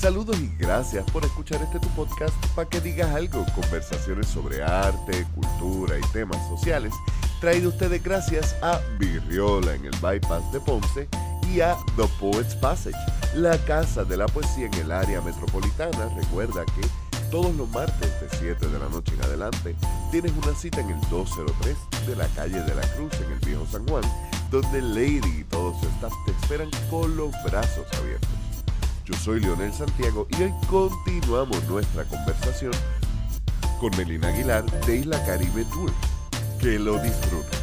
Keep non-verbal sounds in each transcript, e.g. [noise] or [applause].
Saludos y gracias por escuchar este tu podcast para que digas algo. Conversaciones sobre arte, cultura y temas sociales. Traído ustedes gracias a Virriola en el Bypass de Ponce y a The Poets Passage, la casa de la poesía en el área metropolitana. Recuerda que todos los martes de 7 de la noche en adelante tienes una cita en el 203 de la calle de la Cruz en el Viejo San Juan, donde Lady y todo su staff te esperan con los brazos abiertos. Yo soy Leonel Santiago y hoy continuamos nuestra conversación con Melina Aguilar de Isla Caribe Tour. Que lo disfruten.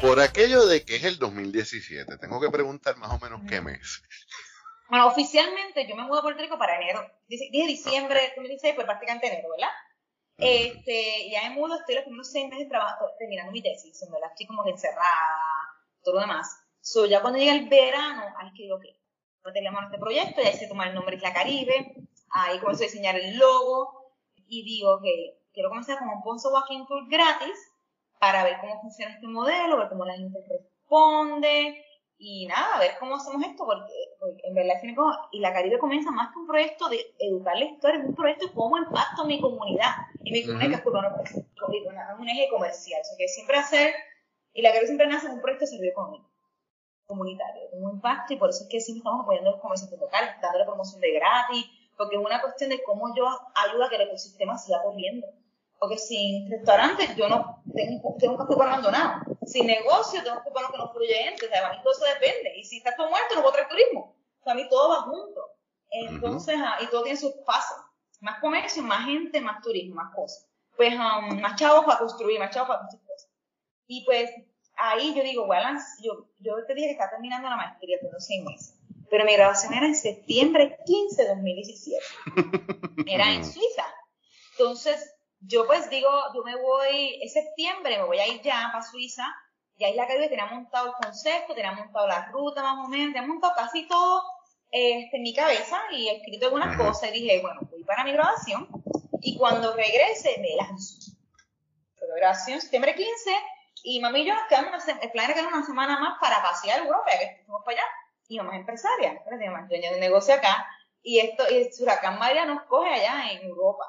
Por aquello de que es el 2017, tengo que preguntar más o menos qué mes. Bueno, oficialmente yo me mudo a Puerto Rico para enero. Dije diciembre de 2016, pues prácticamente enero, ¿verdad? Este, ya me mudo, estoy los primeros seis meses trabajando, terminando mi tesis, en verdad, estoy como que encerrada, todo lo demás. So, ya cuando llega el verano, ahí es que digo, ok, pues teníamos este proyecto, ya se toma el nombre Isla Caribe, ahí comienzo a diseñar el logo, y digo, ok, quiero comenzar con un Ponzo Walking Tour gratis, para ver cómo funciona este modelo, ver cómo la gente responde, y nada, a ver cómo hacemos esto, porque, en verdad tiene como, y la Caribe comienza más que un proyecto de educar la historia, es un proyecto de cómo impacto mi comunidad, y mi comunidad uh -huh. es un eje comercial, eso que siempre hacer, y la Caribe siempre nace en un proyecto de servicio económico comunitario, un impacto y por eso es que siempre estamos apoyando a los comerciantes locales, dándole promoción de gratis, porque es una cuestión de cómo yo ayudo a que el ecosistema siga corriendo. Porque sin restaurantes yo no tengo, tengo un casco abandonado. Sin negocio tengo un casco que no fluye gente. O sea, a mí todo eso depende. Y si está todo muerto, no puedo traer turismo. O sea, a mí todo va junto. Entonces, uh -huh. y todo tiene sus pasos. Más comercio, más gente, más turismo, más cosas. Pues um, más chavos para construir, más chavos para muchas cosas. Y pues ahí yo digo, bueno, yo, yo te dije que está terminando la maestría, tengo seis meses. Pero mi graduación era en septiembre 15 de 2017. [laughs] Era en Suiza. Entonces, yo pues digo, yo me voy, en septiembre me voy a ir ya para Suiza. Ya Isla Caribe tenía montado el concepto, tenía montado la ruta más o menos, tenía montado casi todo este, en mi cabeza y he escrito algunas cosas y dije, bueno, voy para mi graduación y cuando regrese me lanzo. Graduación, septiembre 15, y mami y yo nos quedamos, una, el plan era quedar una semana más para pasear Europa, que fuimos para allá. Y mamá es empresaria, mi mamá es dueña de un negocio acá. Y esto, y el huracán María nos coge allá en Europa.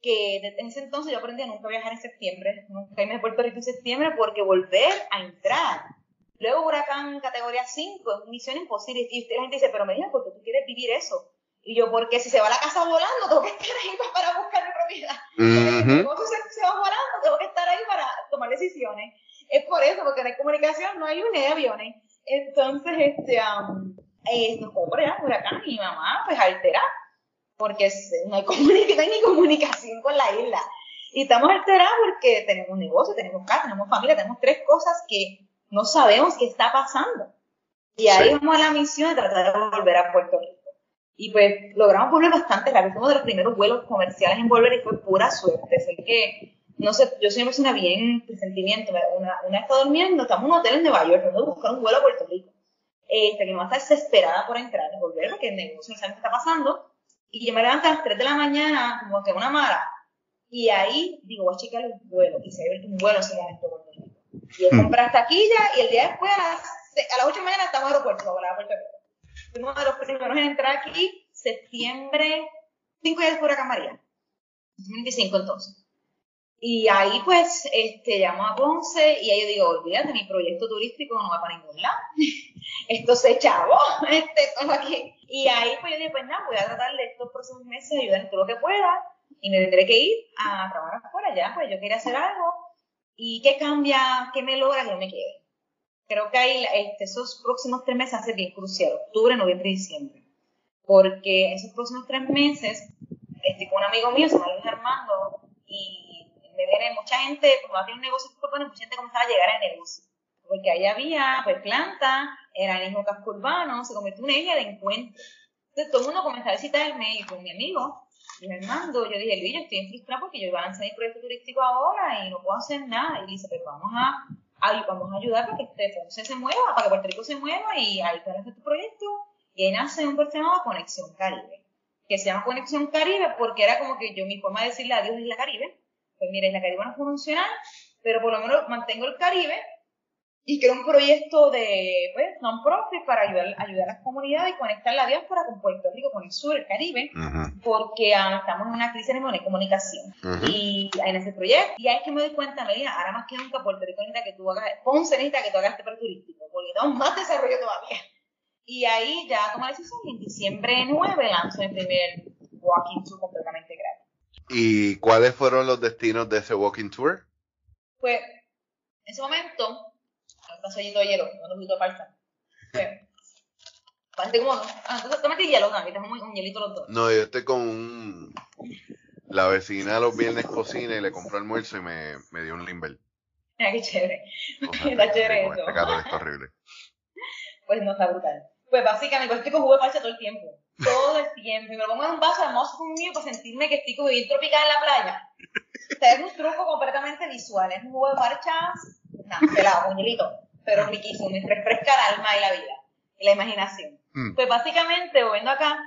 Que desde ese entonces yo aprendí a nunca viajar en septiembre, nunca irme a Puerto Rico en septiembre, porque volver a entrar. Luego huracán categoría 5 es misión imposible. Y la gente dice, pero me dijo, ¿por qué tú quieres vivir eso? Y yo, porque si se va la casa volando, tengo que estar ahí para buscar mi propiedad. Uh -huh. Si se, se va volando, tengo que estar ahí para tomar decisiones es por eso, porque no hay comunicación, no hay un aviones. Entonces, este, um, eh, nos compra ya huracán y mi mamá, pues alterada, porque no hay, no hay ni comunicación con la isla. Y estamos alterados porque tenemos un negocio, tenemos casa, tenemos familia, tenemos tres cosas que no sabemos qué está pasando. Y ahí sí. vamos a la misión de tratar de volver a Puerto Rico. Y pues logramos volver bastante rápido. Fuimos de los primeros vuelos comerciales en volver y fue pura suerte. Sé que no sé, yo soy una persona bien presentimiento, una, una está durmiendo, estamos en un hotel en Nueva York, tratando de buscar un vuelo a Puerto Rico. Este, mi mamá está desesperada por entrar y volver porque el negocio no sabe qué está pasando. Y yo me levanto a las 3 de la mañana, como que una mala. Y ahí digo, voy a checar el vuelo. Y se ve un vuelo en ese momento a Puerto Rico. Y él compra taquilla y el día después, a las, a las 8 de la mañana, estamos en aeropuerto, a Puerto Rico. Fuimos de los primeros en entrar aquí, septiembre 5 días después de María. 2025 entonces. Y ahí pues este, llamo a Ponce y ahí yo digo, olvídate, mi proyecto turístico no va para ningún lado. [laughs] Esto se chavo, [laughs] este, todo aquí. Y ahí pues yo dije, pues nada, voy a tratar de estos próximos meses ayudar en todo lo que pueda y me tendré que ir a trabajar afuera ya, pues yo quería hacer algo. ¿Y qué cambia, qué me logra que yo me quede? Creo que ahí este, esos próximos tres meses hacen bien crucial, octubre, noviembre y diciembre. Porque esos próximos tres meses, estoy con un amigo mío, se llama Luis Armando, y me viene mucha gente, como hacía un negocio urbano, mucha gente comenzaba a llegar al negocio. Porque ahí había pues planta, era el mismo casco urbano, se convirtió en una isla de encuentro. Entonces todo el mundo comenzaba a visitarme y con mi amigo, y Armando, yo dije, Luis, yo estoy frustrada porque yo iba a lanzar mi proyecto turístico ahora y no puedo hacer nada. Y dice, pues vamos a, a, vamos a ayudar para que este Ponce se mueva, para que Puerto Rico se mueva y ahí puedes hacer tu proyecto. Y ahí nace un proyecto llamado Conexión Caribe, que se llama Conexión Caribe porque era como que yo, mi forma de decirle adiós es la Caribe pues mira, la Caribe no funciona, pero por lo menos mantengo el Caribe y era un proyecto de pues, non-profit para ayudar, ayudar a las comunidades y conectar la diáspora con Puerto Rico, con el sur, el Caribe, porque ah, estamos en una crisis de comunicación. Y en ese proyecto, y ahí es que me doy cuenta, Melina, ahora más que nunca Puerto Rico necesita que tú hagas, Ponce necesita que tú hagas este turístico, porque necesitamos más desarrollo todavía. Y ahí ya tomé la decisión y en diciembre 9 lanzo mi primer walking tour. ¿Y cuáles fueron los destinos de ese walking tour? Pues, en ese momento, sellito de hielo, poquito de palta. Parece como. Ah, entonces tómate hielo, ¿no? Ahorita un, un hielito los dos. No, yo estoy con un. La vecina los viernes cocina y le compró almuerzo y me, me dio un limber. Mira, qué chévere. [laughs] está chévere eso. Este gato está horrible. [laughs] Pues no, está brutal. Pues básicamente, pues estoy con jugo de parcha todo el tiempo. Todo el tiempo. Y me lo pongo en un vaso hermoso conmigo para sentirme que estoy como bien tropical en la playa. O sea, es un truco completamente visual. Es un jugo de parchas, nada, pelado, un hielito pero riquísimo, me refresca el alma y la vida y la imaginación. Mm. Pues básicamente, volviendo acá,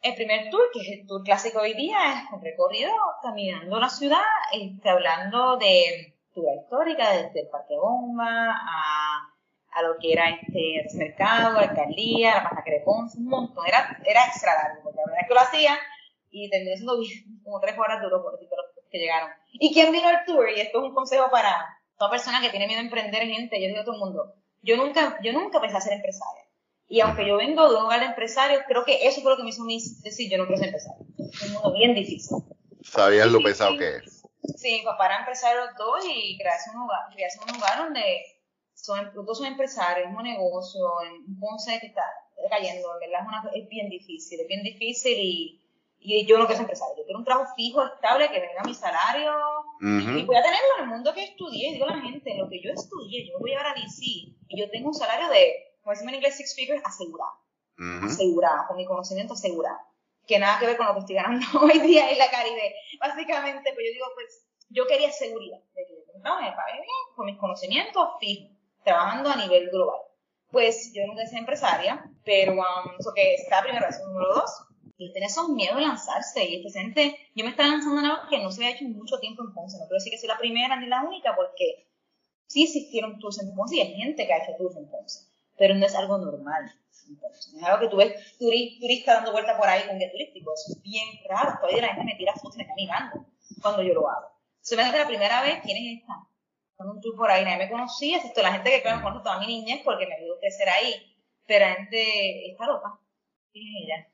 el primer tour, que es el tour clásico hoy día, es un recorrido caminando la ciudad, este, hablando de cultura histórica, desde el Parque Bomba a, a lo que era este el mercado, la alcaldía, la masacre de Ponce, un montón. Era, era extra largo, porque la verdad es que lo hacía y terminé siendo [laughs] como tres horas duro por decirte los que llegaron. ¿Y quién vino al tour? Y esto es un consejo para toda persona que tiene miedo a emprender gente, yo digo a todo el mundo, yo nunca, yo nunca pensé ser empresaria. Y aunque yo vengo de un hogar de empresarios, creo que eso fue lo que me hizo decir, yo no quiero ser empresaria. Es un mundo bien difícil. ¿Sabías lo pesado que es? Sí, papá era empresario los dos y crearse un lugar, crearse un lugar donde son, dos son empresarios, es un negocio, un Ponce que está cayendo, verdad es, una, es bien difícil, es bien difícil y y yo no quiero ser empresario, yo quiero un trabajo fijo, estable, que venga mi salario. Y voy a tenerlo en el mundo que estudié. Digo a la gente, lo que yo estudié, yo voy a a DC y yo tengo un salario de, como decimos en inglés, six figures, asegurado. Asegurado, con mi conocimiento asegurado. Que nada que ver con lo que estoy ganando [laughs] hoy día en la Caribe. Básicamente, pues yo digo, pues yo quería seguridad de que yo no, me pagué bien, con mis conocimientos fijos, trabajando a nivel global. Pues yo nunca he sido empresaria, pero um, eso que está primero, eso número dos y tiene esos miedos de lanzarse. Y este yo me estaba lanzando en algo que no se había hecho mucho tiempo en Ponce. No quiero decir que soy la primera ni la única, porque sí existieron tours en Ponce y hay gente que ha hecho tours en Ponce, pero no es algo normal. No es algo que tú ves turista dando vuelta por ahí con guía turístico. Eso es bien raro. Todavía la gente me tira fotos me está mirando cuando yo lo hago. Se me hace la primera vez, ¿quién es esta? Con un tour por ahí, nadie me conocía, excepto la gente que me conoce toda mi niñez porque me a crecer ahí. Pero la gente está loca. ¿Quién es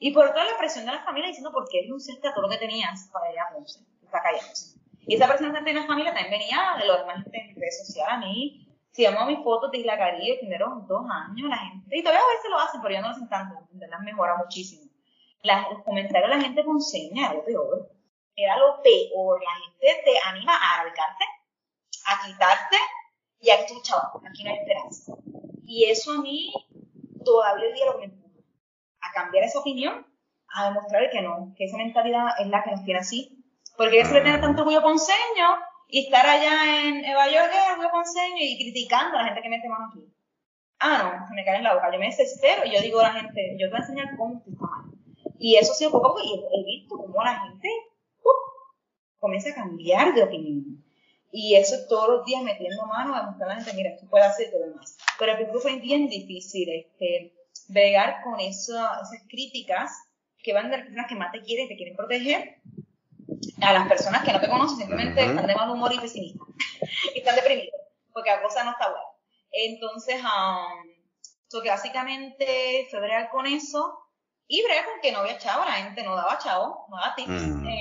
y por toda la presión de la familia diciendo, ¿por qué renunciaste a todo lo que tenías para ir a Ponce? Está callándose. Y esa presión de la familia también venía de los demás en redes sociales. A mí, si a mis fotos de Isla Caribe, primeros dos años, la gente, y todavía a veces lo hacen, pero ya no lo hacen tanto, las mejora muchísimo. los comentarios de la gente ponceña era lo peor. Era lo peor. La gente te anima a arrancarte, a quitarte, y a que tú, chaval, aquí no hay esperanza. Y eso a mí todavía hoy día lo que me a cambiar esa opinión, a demostrar que no, que esa mentalidad es la que nos tiene así. Porque eso le tener tanto orgullo ponceño y estar allá en Nueva York, orgullo ponceño y criticando a la gente que mete mano aquí. Ah, no, se me cae en la boca, yo me desespero y yo digo a la gente, yo te voy a enseñar cómo mal. Y eso ha sido poco poco y he visto cómo la gente uh, comienza a cambiar de opinión. Y eso todos los días metiendo mano, demostrando a la gente, mira, tú puedes hacer todo lo demás. Pero el principio fue bien difícil, este, bregar con esas críticas que van de las personas que más te quieren y te quieren proteger a las personas que no te conocen, simplemente están de mal humor y pesimistas [laughs] están deprimidos porque la cosa no está buena. Entonces, um, que básicamente fue bregar con eso y bregar con que no había chavo, la gente no daba chavo, no daba tips.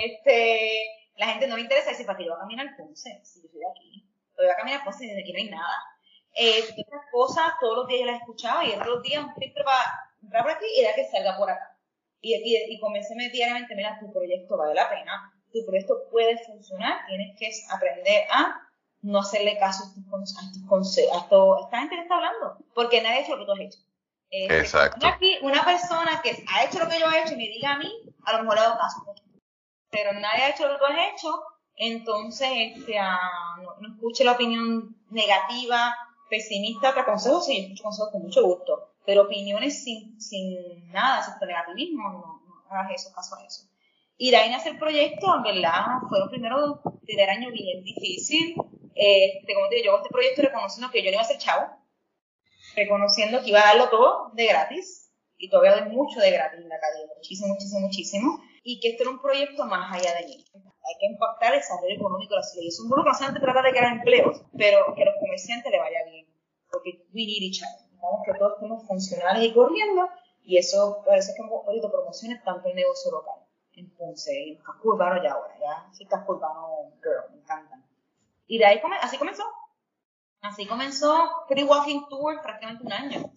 Este, la gente no le interesa decir, ¿para qué yo voy a caminar Ponce? Si yo soy de aquí. Yo voy a caminar Ponce y desde aquí no hay nada eh, estas cosas todos los días yo las escuchaba y los días un filtro para entrar por aquí y ya que salga por acá. Y, y, y comencé diariamente, mira, tu proyecto vale la pena, tu proyecto puede funcionar, tienes que aprender a no hacerle caso a estos consejos, a, a, esta gente que está hablando, porque nadie ha hecho lo que tú has hecho. Eh, Exacto. Aquí, una persona que ha hecho lo que yo he hecho y me diga a mí, a lo mejor le hago caso. Pero nadie ha hecho lo que has hecho, entonces este, ah, no, no escuche la opinión negativa, pesimista te aconsejo, sí, escucho consejos con mucho gusto, pero opiniones sin, sin nada, excepto negativismo, no, no hagas eso, caso a eso. Y de ahí nace el proyecto, en verdad, fue un primero, primer año bien difícil, Este, como te digo, yo hago este proyecto reconociendo que yo no iba a ser chavo, reconociendo que iba a darlo todo de gratis, y todavía doy mucho de gratis en la calle, muchísimo, muchísimo, muchísimo, y que este era un proyecto más allá de mí. Hay que impactar el desarrollo económico de la ciudad. Y eso no solamente trata de crear empleos, pero que a los comerciantes le vaya bien, porque we need each other. Necesitamos que todos estemos funcionales y corriendo, y eso parece que hemos podido promociones tanto el negocio local, en Ponce, y en casco urbano ya ahora, ya, sí, casco urbano, girl, me encantan. Y de ahí, así comenzó. Así comenzó Free Walking Tour prácticamente un año.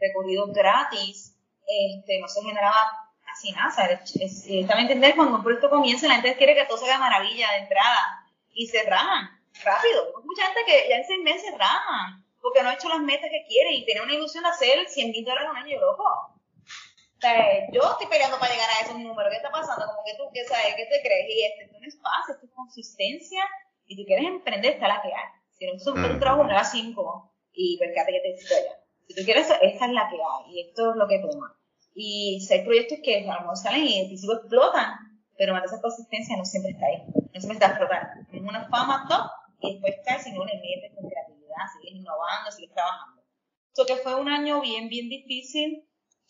Recorrido gratis, este, no se generaba casi nada. es, también entender cuando un proyecto comienza, la gente quiere que todo se haga maravilla de entrada y se rajan rápido. Mucha gente que ya en seis meses rajan porque no ha hecho las metas que quiere y tiene una ilusión de hacer 100 mil dólares un año, loco. O sea, yo estoy peleando para llegar a esos números. ¿Qué está pasando? Como que tú, ¿qué sabes? ¿Qué te crees? Y este, esto no es fácil, esto es consistencia y tú quieres emprender, está la que hay. Si no, tú un mm. trabajo 9 a 5 y percate que te necesito ya. Si tú quieres, esta es la que hay y esto es lo que toma. Y si hay proyectos que a lo mejor salen y principio explotan, pero más esa consistencia no siempre está ahí. No siempre está explotando. Es una fama top y después cae si no le metes con creatividad, sigues innovando, sigues trabajando. Esto que fue un año bien, bien difícil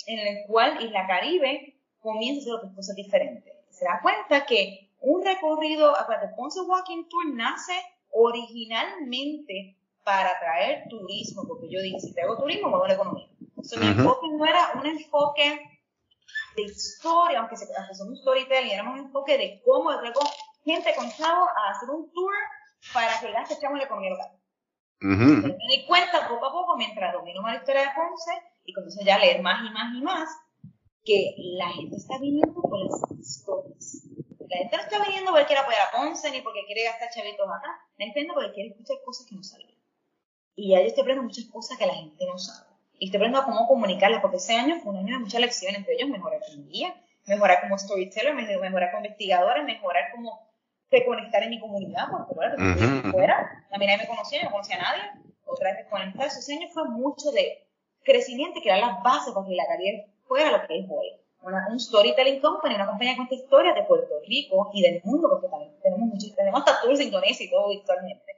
en el cual Isla Caribe comienza a hacer otras cosas diferentes. Se da cuenta que un recorrido, acuérdate, Ponce Walking Tour nace originalmente para atraer turismo, porque yo dije, si traigo turismo, muevo la economía. Entonces, mi enfoque no era un enfoque de historia, aunque, se, aunque somos storytelling, era un enfoque de cómo traigo gente con chavo a hacer un tour para que gaste echamos la economía local. Me di cuenta poco a poco, mientras domino más la historia de Ponce, y comienzo ya a leer más y más y más, que la gente está viniendo con las historias. La gente no está viniendo porque quiere apoyar a Ponce ni porque quiere gastar chavitos acá. La gente viene porque quiere escuchar cosas que no sabía. Y ya yo estoy aprendiendo muchas cosas que la gente no sabe. Y estoy aprendiendo cómo comunicarlas, porque ese año fue un año de muchas lecciones, entre ellos mejorar como guía, mejorar como storyteller, mejorar como investigadora, mejorar como reconectar en mi comunidad, porque bueno, uh fuera, también ahí me conocía, no conocía a nadie, otra vez reconectar. Ese año fue mucho de crecimiento y crear las bases para que la carrera fuera lo que es hoy un storytelling company, una compañía que cuenta historias de Puerto Rico y del mundo, porque también tenemos muchos, tenemos hasta tours de Indonesia y todo virtualmente.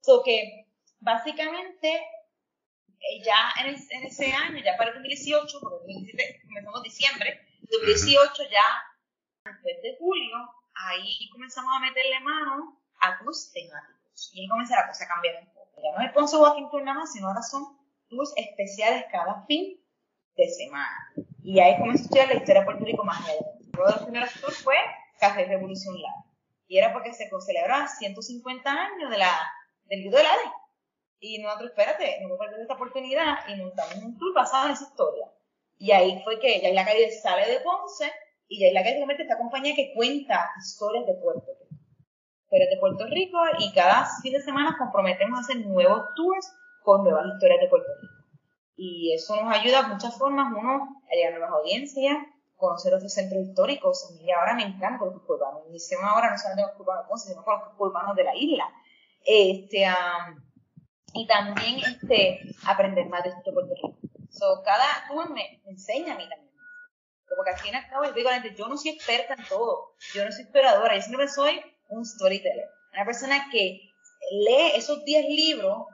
So que básicamente ya en, ese año, ya para el 2018, porque 2017 comenzamos diciembre, 2018 ya, antes de julio, ahí comenzamos a meterle mano a tours temáticos. Y ahí comienza la cosa a cambiar un poco. Ya no es Ponce Walking Tour nada más, sino ahora son tours especiales cada fin de semana. Y ahí comencé a estudiar la historia de Puerto Rico más allá. Uno de los primeros tours fue Café Revolución Live. Y era porque se celebraba 150 años de la, del grito de la ley. Y nosotros, espérate, no a perder esta oportunidad y montamos un tour basado en esa historia. Y ahí fue que ya la calle sale de Ponce y ya la calle se mete esta compañía que cuenta historias de Puerto Rico. Historias de Puerto Rico y cada fin de semana comprometemos a hacer nuevos tours con nuevas historias de Puerto Rico. Y eso nos ayuda de muchas formas, uno, a llegar a nuevas audiencias, conocer otros centros históricos. A mí ahora me encanta los urbanos. Mi misión ahora no solamente los urbanos sino con los urbanos de la isla. Este, y también este, aprender más de esto Puerto Rico. So, cada tour me, enseña a mí también. Porque al fin y al cabo, yo digo yo no soy experta en todo. Yo no soy exploradora. Yo siempre soy un storyteller. Una persona que lee esos 10 libros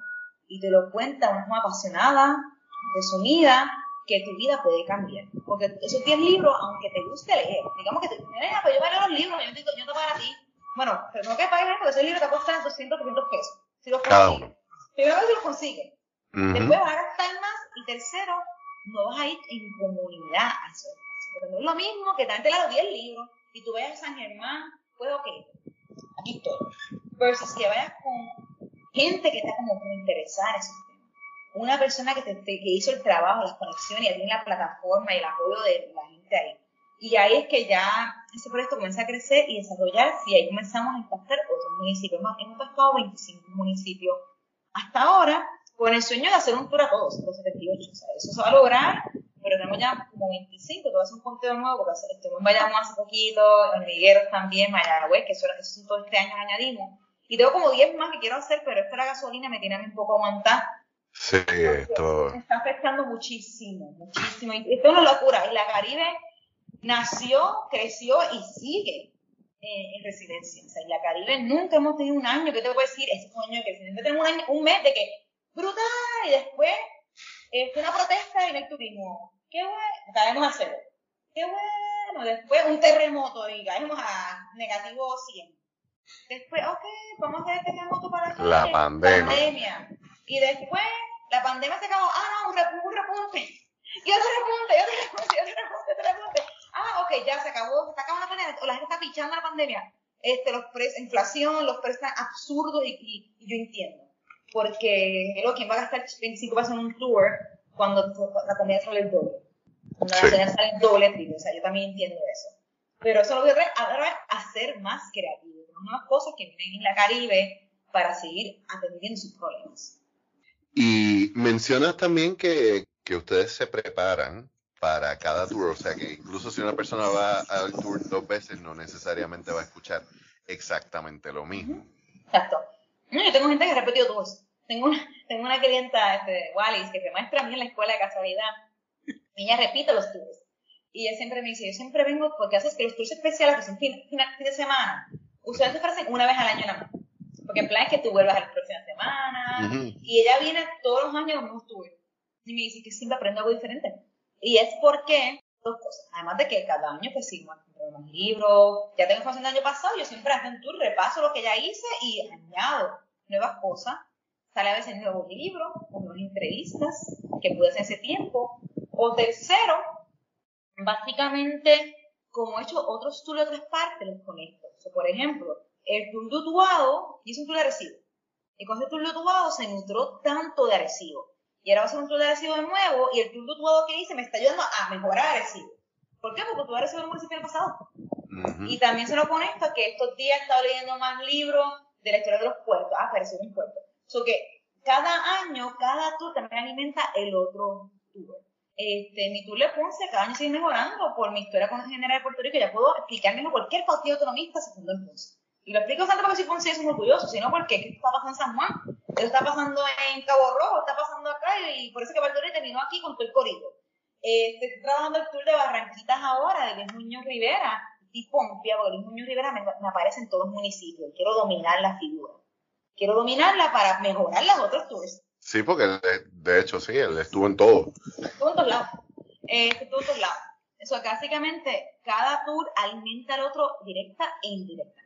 y te lo cuenta de una forma apasionada, resumida que tu vida puede cambiar. Porque esos 10 libros, aunque te guste leer, digamos que te mira, pues yo leer los libros, yo te, yo te pago a ti. Bueno, pero no que pagues porque esos libros te cuestan 200, 300 pesos. Si los consigues. Primero que los consigues. Después vas a gastar más. Y tercero, no vas a ir en comunidad a eso. Porque no es lo mismo que te los 10 libros y tú vayas a San Germán, pues ok, aquí estoy. Versus que vayas con gente que está como muy interesada en esos una persona que, te, que hizo el trabajo, las conexiones, y tiene la plataforma y el apoyo de la gente ahí. Y ahí es que ya ese proyecto comienza a crecer y desarrollarse y ahí comenzamos a impactar otros municipios. Hemos impactado 25 municipios hasta ahora con el sueño de hacer un tour a todos, los 78. O sea, eso se va a lograr, pero tenemos ya como 25, todo es un conteo nuevo, porque estuvimos en Bayamón hace poquito, en Migueros también, Mayagüez, que eso, eso todo este año añadimos. Y tengo como 10 más que quiero hacer, pero esta la gasolina me tiene a mí un poco aguantar Sí, esto. Me está afectando muchísimo, muchísimo. Y esto es una locura. Y la Caribe nació, creció y sigue en, en residencia. O sea, en la Caribe nunca hemos tenido un año, que te puedo decir? Ese fue un año de crecimiento. Tenemos un, año, un mes de que, brutal, y después, este, una protesta en el turismo. Qué bueno, caemos a cero. Qué bueno, después un terremoto y caemos a negativo 100. Después, ok, vamos a hacer este terremoto para que La pandemia. pandemia. Y después, la pandemia se acabó, ah, no, un repunte. Y otro repunte, y otro repunte, y otro repunte, otro repunte. Ah, ok, ya se acabó, se está acabando la pandemia, o la gente está pichando la pandemia. Este, los precios, inflación, los precios están absurdos y, y- y yo entiendo. Porque, hello, ¿quién va a gastar 25 pesos en un tour cuando la comida sale el doble? Cuando Sí. la cena sale el doble, triple. O sea, yo también entiendo eso. Pero eso lo voy a ahora ser más creativo, con nuevas cosas que vienen en la Caribe para seguir atendiendo sus problemas. Y mencionas también que, que ustedes se preparan para cada tour, o sea que incluso si una persona va al tour dos veces, no necesariamente va a escuchar exactamente lo mismo. Exacto. No, yo tengo gente que ha repetido tours. Tengo una, tengo una clienta, este, Wallis, que se maestra a mí en la escuela de casualidad. Y ella repite los tours. Y ella siempre me dice, yo siempre vengo porque haces que los tours especiales, que son fin, fin, fin de semana, usualmente se ofrecen una vez al año nada más. Porque el plan es que tú vuelvas la próxima semana. Ujú. Y ella viene todos los años a los mismos tours. Y me dice que siempre aprende algo diferente. Y es porque, cosas. Además de que cada año, pues compro más libros. Ya tengo información del año pasado, yo siempre hago un tour, repaso lo que ya hice y añado nuevas cosas. Sale a veces nuevos libros, o nuevas entrevistas que pude hacer ese tiempo. O tercero, básicamente, como he hecho otros tours de otras partes, los conecto. O por ejemplo, el tour de Utuado hice un tour de Arecibo. Y con ese tour de Utuado se nutró tanto de Arecibo. Y ahora va a un tour de Arecibo de nuevo, y el tour de Utuado que hice me está ayudando a mejorar Arecibo. ¿Por qué? Porque es un municipio del pasado. Ujú. Y también se lo conecto a que estos días he estado leyendo más libros de la historia de los puertos. Ah, apareció un puerto. So que cada año, cada tour también alimenta el otro tour. Este, mi tour de Ponce cada año sigue mejorando por mi historia con general de Puerto Rico. Ya puedo explicarme cualquier partido autonomista se fundó en Ponce. Y lo explico tanto porque soy Ponce y soy orgulloso, sino porque ¿qué está pasando en San Juan? Esto está pasando en Cabo y por eso que Valladolid terminó aquí con todo el corrido. Este, estoy trabajando el tour de Barranquitas ahora, de Luis Muñoz Rivera, y Pompia, porque Luis Muñoz Rivera me, me aparece en todos los municipios. Quiero dominar la figura. Quiero dominarla para mejorar las otras tours. Sí, porque él, eh, de hecho sí, él estuvo en todo. Estuvo en todos lados. Eh, estuvo en todos lados. Eso, básicamente, cada tour alimenta al otro directa e indirecta.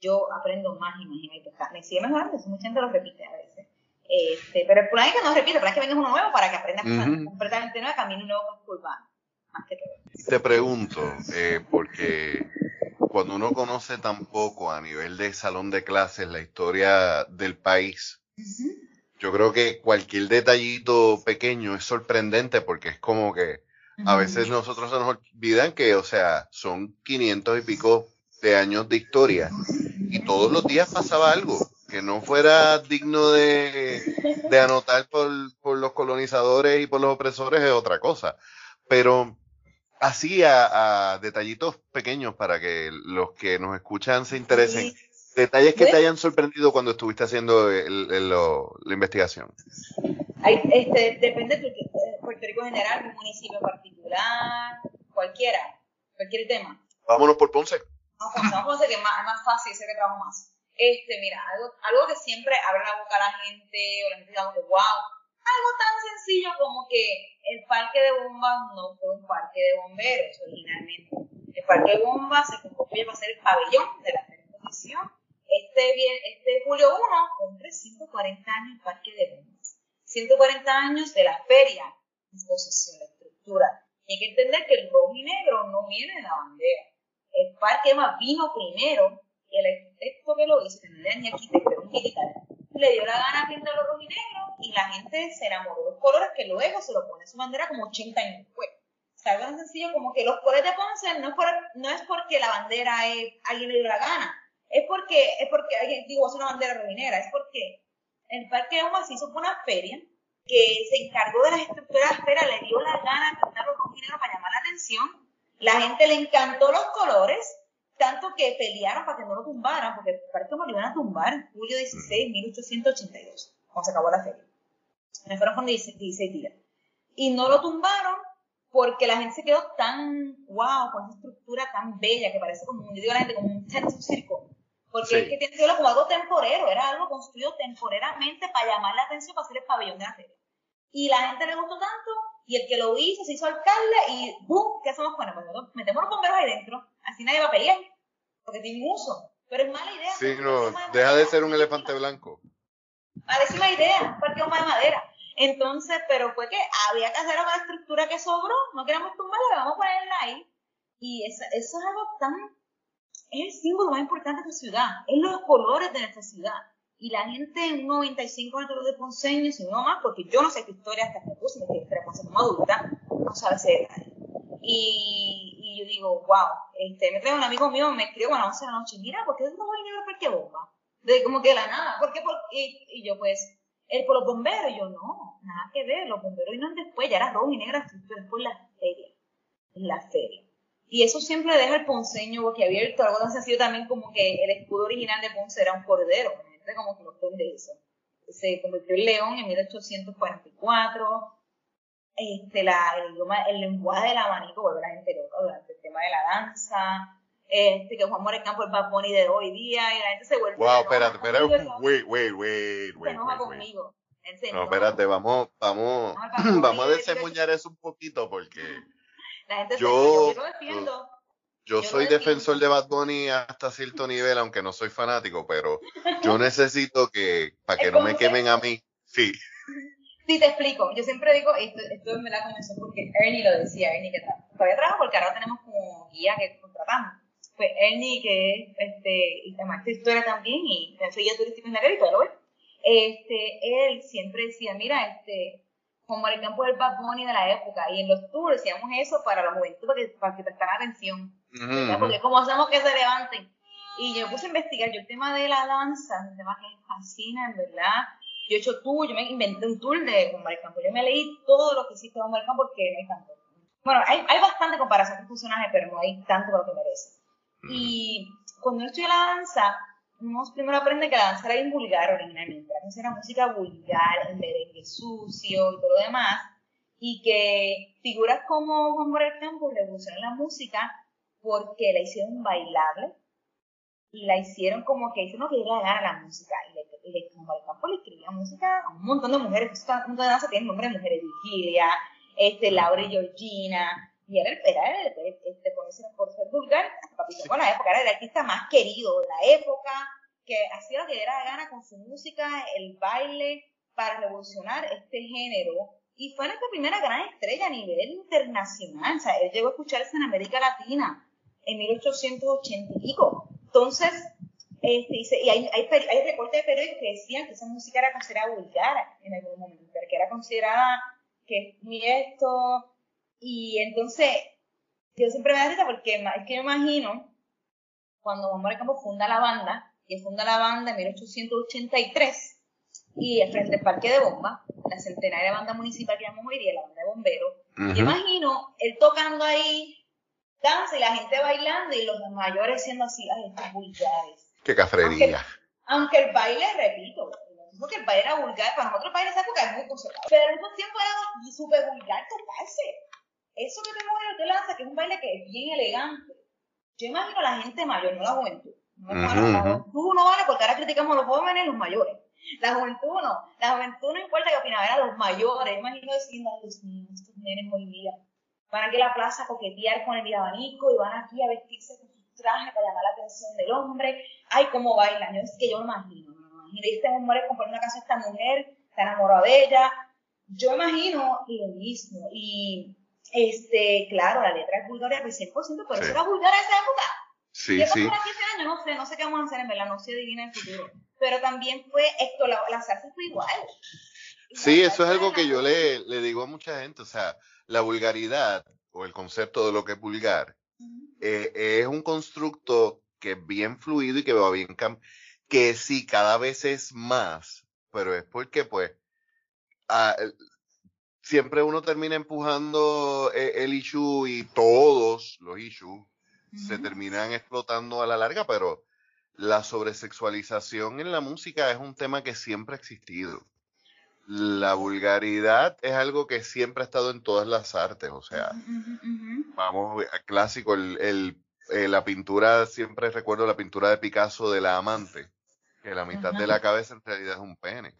Yo aprendo más y más y pues, Me sigue mejorando, eso mucha gente lo repite a veces. Este, pero el plan es que no repite, el plan es que venga uno nuevo para que aprendas cosas Ujú. completamente nuevas, camino un nuevo casco urbano. Más que todo. Te pregunto, eh, porque cuando uno conoce tan poco a nivel de salón de clases la historia del país, yo creo que cualquier detallito pequeño es sorprendente porque es como que a veces nosotros se nos olvidan que, o sea, son 500 y pico de años de historia y todos los días pasaba algo que no fuera digno de, de anotar por, por los colonizadores y por los opresores es otra cosa. Pero así a, a detallitos pequeños para que los que nos escuchan se interesen. Detalles que te hayan sorprendido cuando estuviste haciendo el- el- lo- la investigación. Hay, este, depende de de Puerto Rico en general, un municipio en particular, cualquiera, cualquier tema. Vámonos por Ponce. Vamos Ponce, que es más, es más fácil, sé que trabajo más. Este, mira, algo, que siempre abre la boca a la gente, o la gente diga, wow, algo tan sencillo como que el parque de bombas no fue un parque de bomberos originalmente. El parque de bombas se construye para ser el pabellón de la exposición. Este, bien, este julio 1 cumple 140 años el parque de bombas. 140 años de la feria, exposición, la estructura. Y hay que entender que el rojo y negro no viene de la bandera. El parque más vino primero el arquitecto que lo hizo, que no era ni arquitecto, era un militar, le dio la gana pintarlo rojo y negro y la gente se enamoró de los colores que luego se lo pone su bandera como 80 años después. O sea, tan sencillo como que los colores de Ponce no es, por, no es porque la bandera es, alguien le dio la gana, es porque, es porque alguien, digo, es una bandera rojinera, es porque el Parque de se hizo una feria que se encargó de las estructuras de la feria, le dio la gana rojo y negro para llamar la atención, la gente le encantó los colores, tanto que pelearon para que no lo tumbaran, porque el Parque me lo iban a tumbar en julio 16, 1882, cuando se acabó la feria. Me fueron con 16 días. Y no lo tumbaron porque la gente se quedó tan, wow, con esa estructura tan bella que parece como, yo digo a la gente, como un, circo. Porque es que tiene que verlo como algo temporero, era algo construido temporeramente para llamar la atención, para hacer el pabellón de la feria. Y la gente le gustó tanto, y el que lo hizo se hizo alcalde, y ¡boom! ¿Qué hacemos? Bueno, pues metemos los bomberos ahí dentro, así nadie va a pelear, porque tiene uso. Pero es mala idea. Sí, no, deja de ser un elefante blanco. Parece idea, un partido más de madera. Entonces, pero fue que había que hacer una estructura que sobró, no queremos tumbarla, vamos a ponerla ahí. Y eso, eso es algo tan, es el símbolo más importante de esta ciudad, es los colores de nuestra ciudad. Y la gente en 95 metros de Ponceño, si no más, porque yo no sé qué historia hasta que puse, me como adulta, no sabe ese Y, y yo digo, wow, este, me trae un amigo mío, me escribió a las 11 de la noche, mira, ¿por qué no voy a ir a qué bomba? De como que la nada, ¿por qué? y, y yo pues, el por los bomberos, yo no, nada que ver, los bomberos no después, ya era rojo y negra, después la feria, la feria. Y eso siempre deja el ponceño boquiabierto, algo tan sencillo también como que el escudo original de Ponce era un cordero, gente como que lo de eso. Se convirtió en león en 1844, este, la, el, idioma, el lenguaje del abanico vuelve a la gente loca durante el tema de la danza, este, que Juan Morecampo es Bad Bunny de hoy día y la gente se vuelve. Wow, espérate, espérate, wait, wait, wait, wait. Se enoja conmigo. No, espérate, vamos, vamos, vamos a desembuñar eso un poquito porque [laughs] la gente yo, yo, defiendo. Yo, soy defensor de Bad Bunny hasta cierto nivel, aunque no soy fanático, pero yo necesito que, para [laughs] que no me quemen a mí, sí. [laughs] Sí, te explico. Yo siempre digo, esto, esto me la comenzó porque Ernie lo decía, Ernie que todavía trabaja porque ahora tenemos como guía que contratamos pues Ernie, que es este, y además historia también, y soy guía turística en la y todo lo este, él siempre decía, mira, este, como el campo del Bad Bunny de la época, y en los tours decíamos eso para la juventud, para que, para que prestaran atención, porque como hacemos que se levanten. Y yo puse a investigar, yo el tema de la danza, un tema que me fascina, en verdad. Yo he hecho tour, yo me inventé un tour de Juan Campo, yo me leí todo lo que hiciste Juan Campo porque no hay tanto. Bueno, hay, hay bastante comparación con personajes, pero no hay tanto para lo que merece. Y cuando yo estudié la danza, uno primero aprende que la danza era bien vulgar originalmente. La danza era música vulgar, el merengue sucio y todo lo demás. Y que figuras como Juan Morel Campos revolucionaron la música porque la hicieron bailable y la hicieron como que hicieron que diera la gana la música. Y, le, y le, escribía música a un montón de mujeres. Un montón de danza tiene nombre de mujeres. Virgilia, este, Laura y Georgina, y era, era este, por ser vulgar, Papito con la época, era el artista más querido de la época, que hacía lo que la gana con su música, el baile, para revolucionar este género. Y fue nuestra primera gran estrella a nivel internacional. O sea, él llegó a escucharse en América Latina en 1880 y pico. Entonces, este, y hay, hay, hay, reportes de periódicos que decían que esa música era considerada vulgar en algún momento, que era considerada que muy esto, y entonces, yo siempre me da risa porque es que yo imagino cuando Juan Manuel Campos funda la banda, y funda la banda en 1883, y frente al Parque de Bomba, la centenaria banda municipal que llamamos hoy día, la banda de bomberos, yo imagino él tocando ahí danza y la gente bailando y los mayores siendo así, ay, estos vulgares. Qué cafrería. Aunque, el baile, repito, porque el baile era vulgar, para nosotros el baile de esa época es muy conservador, pero al mismo tiempo era súper vulgar tocarse eso que te mueve te lanza, que es un baile que es bien elegante. Yo imagino a la gente mayor, no la juventud. No, La juventud no vale porque ahora criticamos a los jóvenes y los mayores. La juventud no. La juventud no importa qué opinaba, a los mayores. Imagino diciendo a los niños, estos nenes hoy día. Van aquí a la plaza a coquetear con el abanico y van aquí a vestirse con sus trajes para llamar la atención del hombre. Ay, cómo bailan. Yo es que yo lo imagino. Me imagino. Y este hombre compone una casa a esta mujer, está enamorado de ella. Yo imagino lo mismo. Y este, claro, la letra es vulgar al 100%, pero eso era vulgar en esa época. Sí, sí. años, no sé, no sé qué vamos a hacer en verdad, no sé divina el futuro. Pero también fue esto, la, la salsa fue igual. Sí, eso es algo que yo le, le digo a mucha gente, o sea, la vulgaridad o el concepto de lo que es vulgar eh, es un constructo que es bien fluido y que va bien que sí, cada vez es más, pero es porque pues a, siempre uno termina empujando eh, el issue y todos los issues se terminan explotando a la larga, pero la sobresexualización en la música es un tema que siempre ha existido. La vulgaridad es algo que siempre ha estado en todas las artes, o sea, vamos, clásico, el, el, eh, la pintura, siempre recuerdo la pintura de Picasso de la amante, que la mitad de la cabeza en realidad es un pene.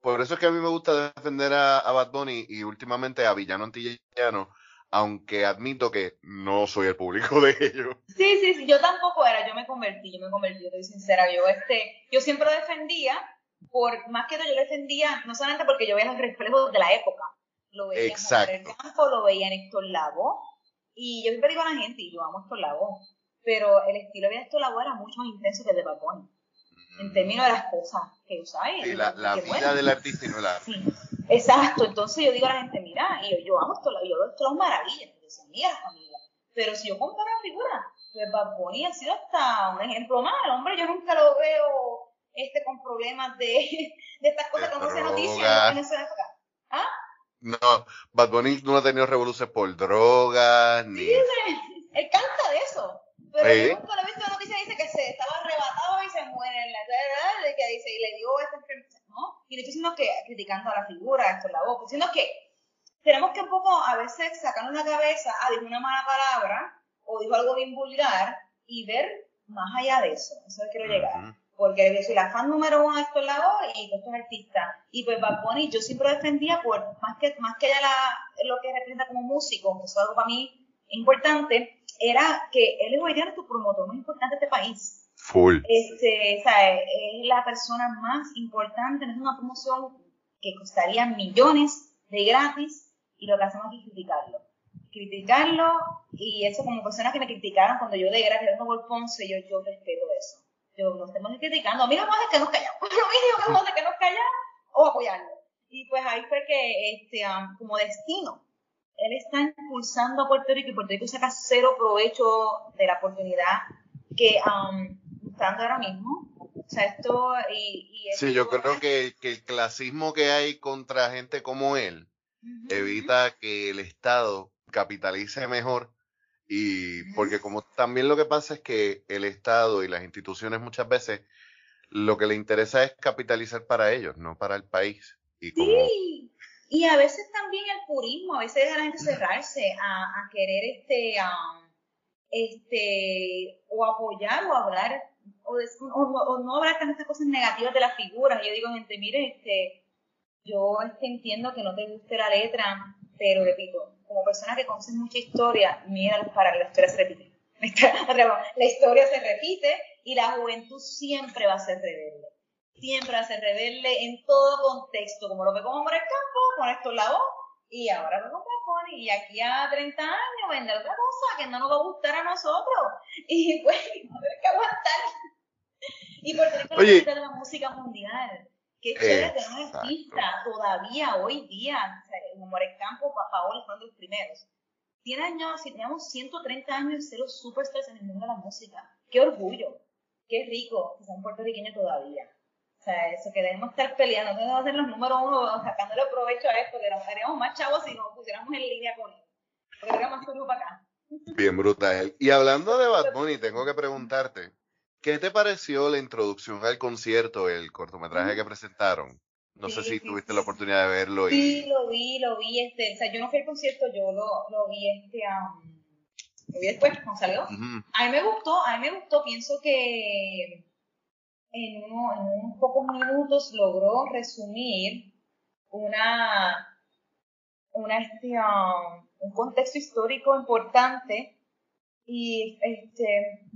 Por eso es que a mí me gusta defender a, a Bad Bunny y últimamente a Villano Antillano, aunque admito que no soy el público [laughs] de ellos. Sí, sí, sí, yo tampoco era, yo me convertí, yo me convertí, estoy sincera, yo este, yo siempre lo defendía, por más que todo yo lo defendía, no solamente porque yo veía los reflejos de la época, lo veía Exacto. en el campo, lo veía en Héctor Lavoe, y yo siempre digo a la gente, y yo amo Héctor Lavoe, pero el estilo de Héctor Lavoe era mucho más intenso que el de Bad Bunny, en términos de las cosas que usaba. Sí, la, la vida bueno. del artista y no la Sí, exacto. Entonces yo digo a la gente, mira, y yo, yo amo esto, yo veo esto es maravilla, porque se mira la familia. Pero si yo comparo la figura, pues Bad Bunny ha sido hasta un ejemplo más. Hombre yo nunca lo veo este con problemas de, [laughs] de estas cosas que no se noticias drogas. en esa época. ¿Ah? No, Bad Bunny no ha tenido revoluciones por drogas, ni... [laughs] Él canta de eso. Pero Sí. yo nunca lo he visto noticia dice que se estaba arrebatado y se muere en la de que dice y le dio esta enfermedad, ¿no? Y le estoy diciendo que criticando a la figura, esto en la boca, diciendo que tenemos que un poco a veces sacarnos la cabeza, ah, dijo una mala palabra o dijo algo bien vulgar y ver más allá de eso. Eso es lo que quiero llegar. Ujú. Porque yo soy la fan número uno de estos lados y de estos artistas. Y pues Bad Bunny yo siempre lo defendía por más que más que la, lo que representa como músico, que eso es algo para mí importante, era que él es hoy día nuestro promotor más importante de este país. Full. Este, sea, es la persona más importante, no es una promoción que costaría millones de gratis y lo que hacemos es criticarlo. Criticarlo y eso como personas que me criticaron cuando yo de gratis por Ponce, yo, yo respeto eso. Yo no estamos criticando, a mí no me hace que nos callamos, [laughs] lo mínimo que hace que nos callamos o apoyarlo. Y pues ahí fue que, este, um, como destino, él está impulsando a Puerto Rico y Puerto Rico saca cero provecho de la oportunidad que um, está dando ahora mismo. O sea, esto y, y Sí, yo esto- creo que, que el clasismo que hay contra gente como él Ujú, evita que el Estado capitalice mejor y porque como también lo que pasa es que el Estado y las instituciones muchas veces lo que le interesa es capitalizar para ellos, no para el país. Y como Sí, y a veces también el purismo, a veces deja a la gente cerrarse a, a querer este, um, este, o apoyar o hablar, o- o no hablar tantas cosas negativas de las figuras. Yo digo, gente, mire, este, yo este, entiendo que no te guste la letra, pero repito, como persona que conoce mucha historia, mira los paralelos, la historia se repite. [laughs] La historia, se repite y la juventud siempre va a ser rebelde siempre va a ser rebelde en todo contexto, como lo ve como por el campo, con esto en la voz, y ahora lo con Bad y aquí a 30 años vender otra cosa que no nos va a gustar a nosotros, [laughs] y pues tener que aguantar. Y Puerto Rico es la música mundial. Qué chévere tener un artista todavía hoy día, o sea, Morel Campo, Paola fueron de los primeros. Tiene años, tenemos 130 años de ser los superstars en el mundo de la música. Qué orgullo, qué rico que sean puertorriqueños todavía. O sea, eso que debemos estar peleando, debemos hacer los números uno, sacándole provecho a esto, que nos haríamos más chavos si nos pusiéramos en línea con él. Porque tenemos más para acá. bien brutal. Y hablando de Bad Bunny, tengo que preguntarte, ¿qué te pareció la introducción al concierto, el cortometraje que presentaron? No sé Sí, si sí, tuviste sí. la oportunidad de verlo Sí, y lo vi, lo vi, este, o sea, yo no fui al concierto, yo lo, lo vi, este, am, lo vi después, cuando salió. A mí me gustó, a mí me gustó, pienso que en, uno- en unos pocos minutos logró resumir una, una este, um, un contexto histórico importante y este,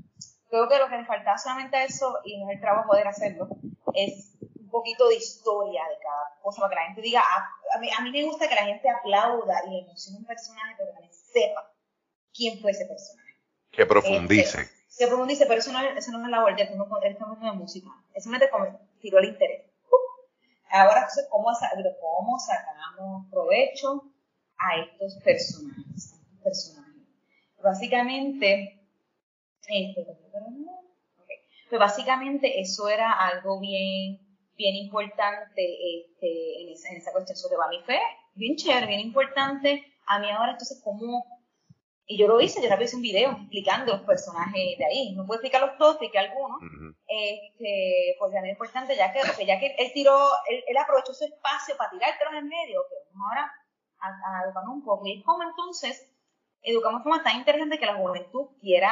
creo que lo que le faltaba solamente a eso, y no es el trabajo de hacerlo, es un poquito de historia de cada cosa, para que la gente diga, ah, a, mí, a mí me gusta que la gente aplauda y le emocione un personaje, pero que sepa quién fue ese personaje que profundice. se profundice, pero eso no, es- eso no es la él, no es hablando de música. Es simplemente como tiró el interés. Ahora, entonces, ¿cómo, ¿cómo sacamos provecho a estos personajes? a personajes? Básicamente, este, ok. pues básicamente eso era algo bien, bien importante este, en, esa, en esa cuestión sobre mi fe, bien chévere, bien importante. A mí ahora, entonces, ¿cómo, y yo lo hice, yo también hice un video explicando los personajes de ahí. No puedo explicarlos todos, expliqué algunos. Ujú. este, pues ya es importante, ya que, ya que él tiró, él, aprovechó su espacio para tirártelos en medio, que vamos ahora a, educar un poco. Y es como entonces educamos de forma tan interesante que la juventud quiera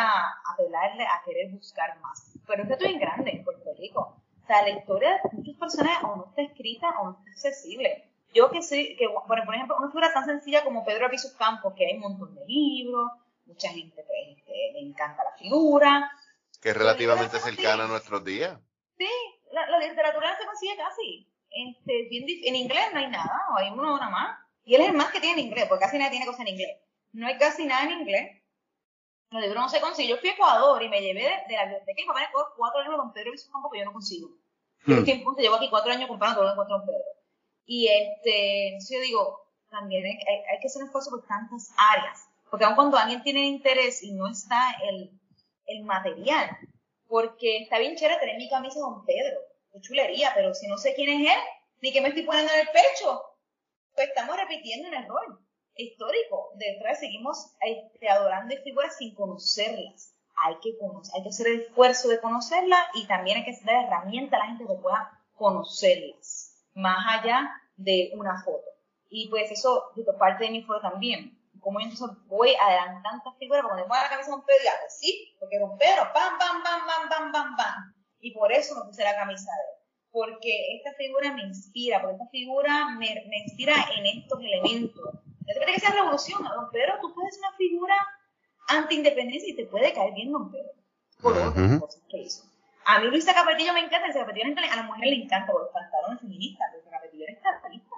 apelarle a querer buscar más. Pero es que estoy en grande en Puerto Rico. O sea, la historia de muchas personas o no está escrita o no está accesible. Yo que soy, que, por ejemplo, una figura tan sencilla como Pedro Apisos Campos, que hay un montón de libros, mucha gente pues, este, le encanta la figura, que es relativamente cercana a nuestros días. Sí, la, literatura no se consigue casi. Este, bien, en inglés no hay nada, o hay uno nada más. Y él es el más que tiene en inglés, porque casi nadie tiene cosas en inglés. No hay casi nada en inglés. Los libros no se consiguen. Yo fui a Ecuador y me llevé de, la biblioteca y me cuatro libros de Don Pedro y campo que yo no consigo. Yo hmm. tiempo, llevo aquí cuatro años comprando todo lo que encuentro Don Pedro. Y este, entonces yo digo, también hay, hay, que hacer un esfuerzo por tantas áreas. Porque aun cuando alguien tiene interés y no está el, el material. Porque está bien chévere tener mi camisa de Don Pedro, qué chulería, pero si no sé quién es él, ni qué me estoy poniendo en el pecho, pues estamos repitiendo un error histórico. Detrás seguimos este, adorando figuras sin conocerlas. Hay que, conocer, hay que hacer el esfuerzo de conocerlas y también hay que dar herramientas a la gente que pueda conocerlas, más allá de una foto. Y pues eso, parte de mi foto también como yo entonces voy adelantando estas figuras, porque me pongo la camisa de Don Pedro, ya, pues sí, porque Don Pedro, pam, pam, pam, pam, pam, pam, pam. Y por eso me puse la camisa de él. Porque esta figura me inspira, porque esta figura me, me inspira en estos elementos. Que sea revolución, Don Pedro, tú puedes ser una figura anti-independencia y te puede caer bien Don Pedro. Por otras cosas que hizo. A mí Luisa Capetillo me encanta, Luisa Capetillo a la mujer le encanta por los pantalones feministas, Luisa Capetillo es capitalista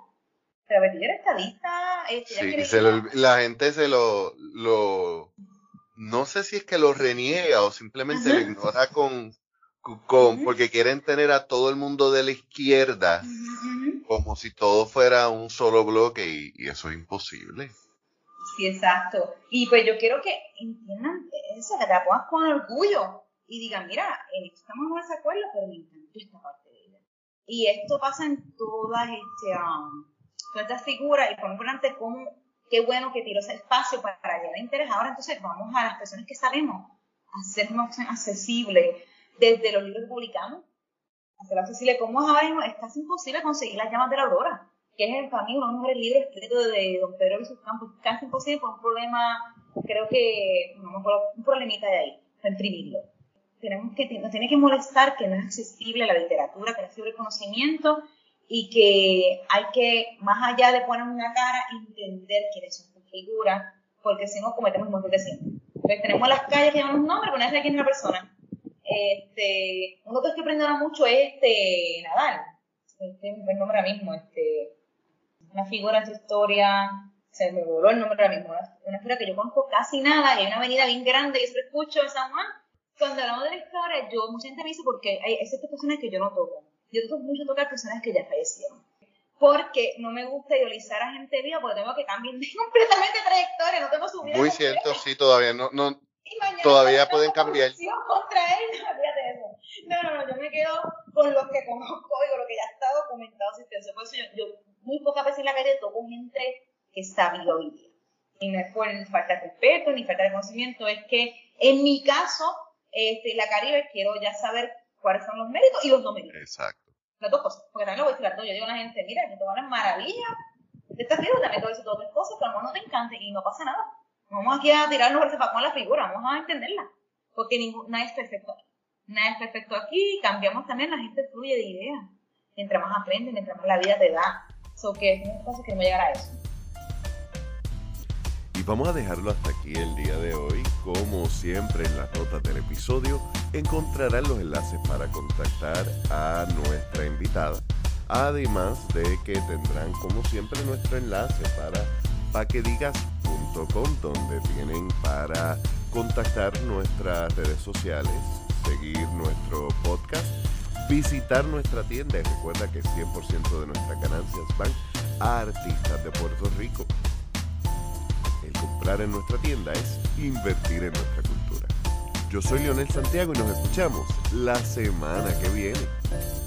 pero era estadista. Este, sí, la gente se lo, lo, no sé si es que lo reniega o simplemente lo ignora con, con porque quieren tener a todo el mundo de la izquierda como si todo fuera un solo bloque y, eso es imposible. Sí, exacto. Y pues yo quiero que entiendan eso, que te la pongas con orgullo y digan, mira, estamos en desacuerdo, pero me encantó esta parte de ella. Y esto pasa en todas este, estas figuras y por importante cómo, qué bueno que tiró ese espacio para, para llegar a interés. Ahora entonces vamos a las personas que sabemos hacer una opción accesible desde los libros que publicamos, hacerlo accesible. Como ahora mismo es casi imposible conseguir las llamas de la aurora, que es el, mí uno de los mejores libros escritos de don Pedro Luis Campos, casi imposible por un problema, creo que, no, un problemita de ahí, para imprimirlo. Tenemos que, nos tiene que molestar que no es accesible la literatura, que no es libre conocimiento y que hay que, más allá de poner una cara, entender quiénes son tus figuras, porque si no cometemos muchos de siempre. Tenemos las calles que un nombre, pero no sé quién es la persona. Este, uno que estoy aprendiendo mucho es este, Nadal. Este es el nombre ahora mismo, este, una figura en su historia, se me voló el nombre ahora mismo, una, figura que yo conozco casi nada, y hay una avenida bien grande que se escucho en San Juan. Cuando hablamos de la historia, yo, mucha gente me dice porque hay, hay ciertas personas que yo no toco yo toco mucho tocar personas que ya fallecieron. Porque no me gusta idealizar a gente viva porque tengo que cambiar [laughs] completamente trayectoria, no tengo su vida. Muy cierto, sí, todavía no, no todavía pueden cambiar. Contra él, [laughs] no, no, no, yo me quedo con lo que conozco y con lo que ya está documentado. Por eso yo, yo muy pocas veces en la calle toco gente que está viva hoy día. Y no es por falta de respeto ni falta de conocimiento, es que en mi caso, este, la Caribe, quiero ya saber cuáles son los méritos y los no méritos. Exacto. Las dos cosas, porque también lo voy a decir Yo digo a la gente, mira, que te van a maravilla de esta figura, también te voy a decir todas otras cosas que a lo mejor no te encante y no pasa nada. Vamos aquí a tirarnos el con la figura, vamos a entenderla. Porque ningún, nada es perfecto aquí. Nada es perfecto aquí, cambiamos también, la gente fluye de ideas. Mientras más aprendes, mientras más la vida te da. So que es muy fácil que no llegar a eso vamos a dejarlo hasta aquí el día de hoy. Como siempre en las notas del episodio encontrarán los enlaces para contactar a nuestra invitada. Además de que tendrán como siempre nuestro enlace para donde tienen para contactar nuestras redes sociales, seguir nuestro podcast, visitar nuestra tienda y recuerda que 100% de nuestras ganancias van a artistas de Puerto Rico comprar en nuestra tienda es invertir en nuestra cultura. Yo soy Leonel Santiago y nos escuchamos la semana que viene.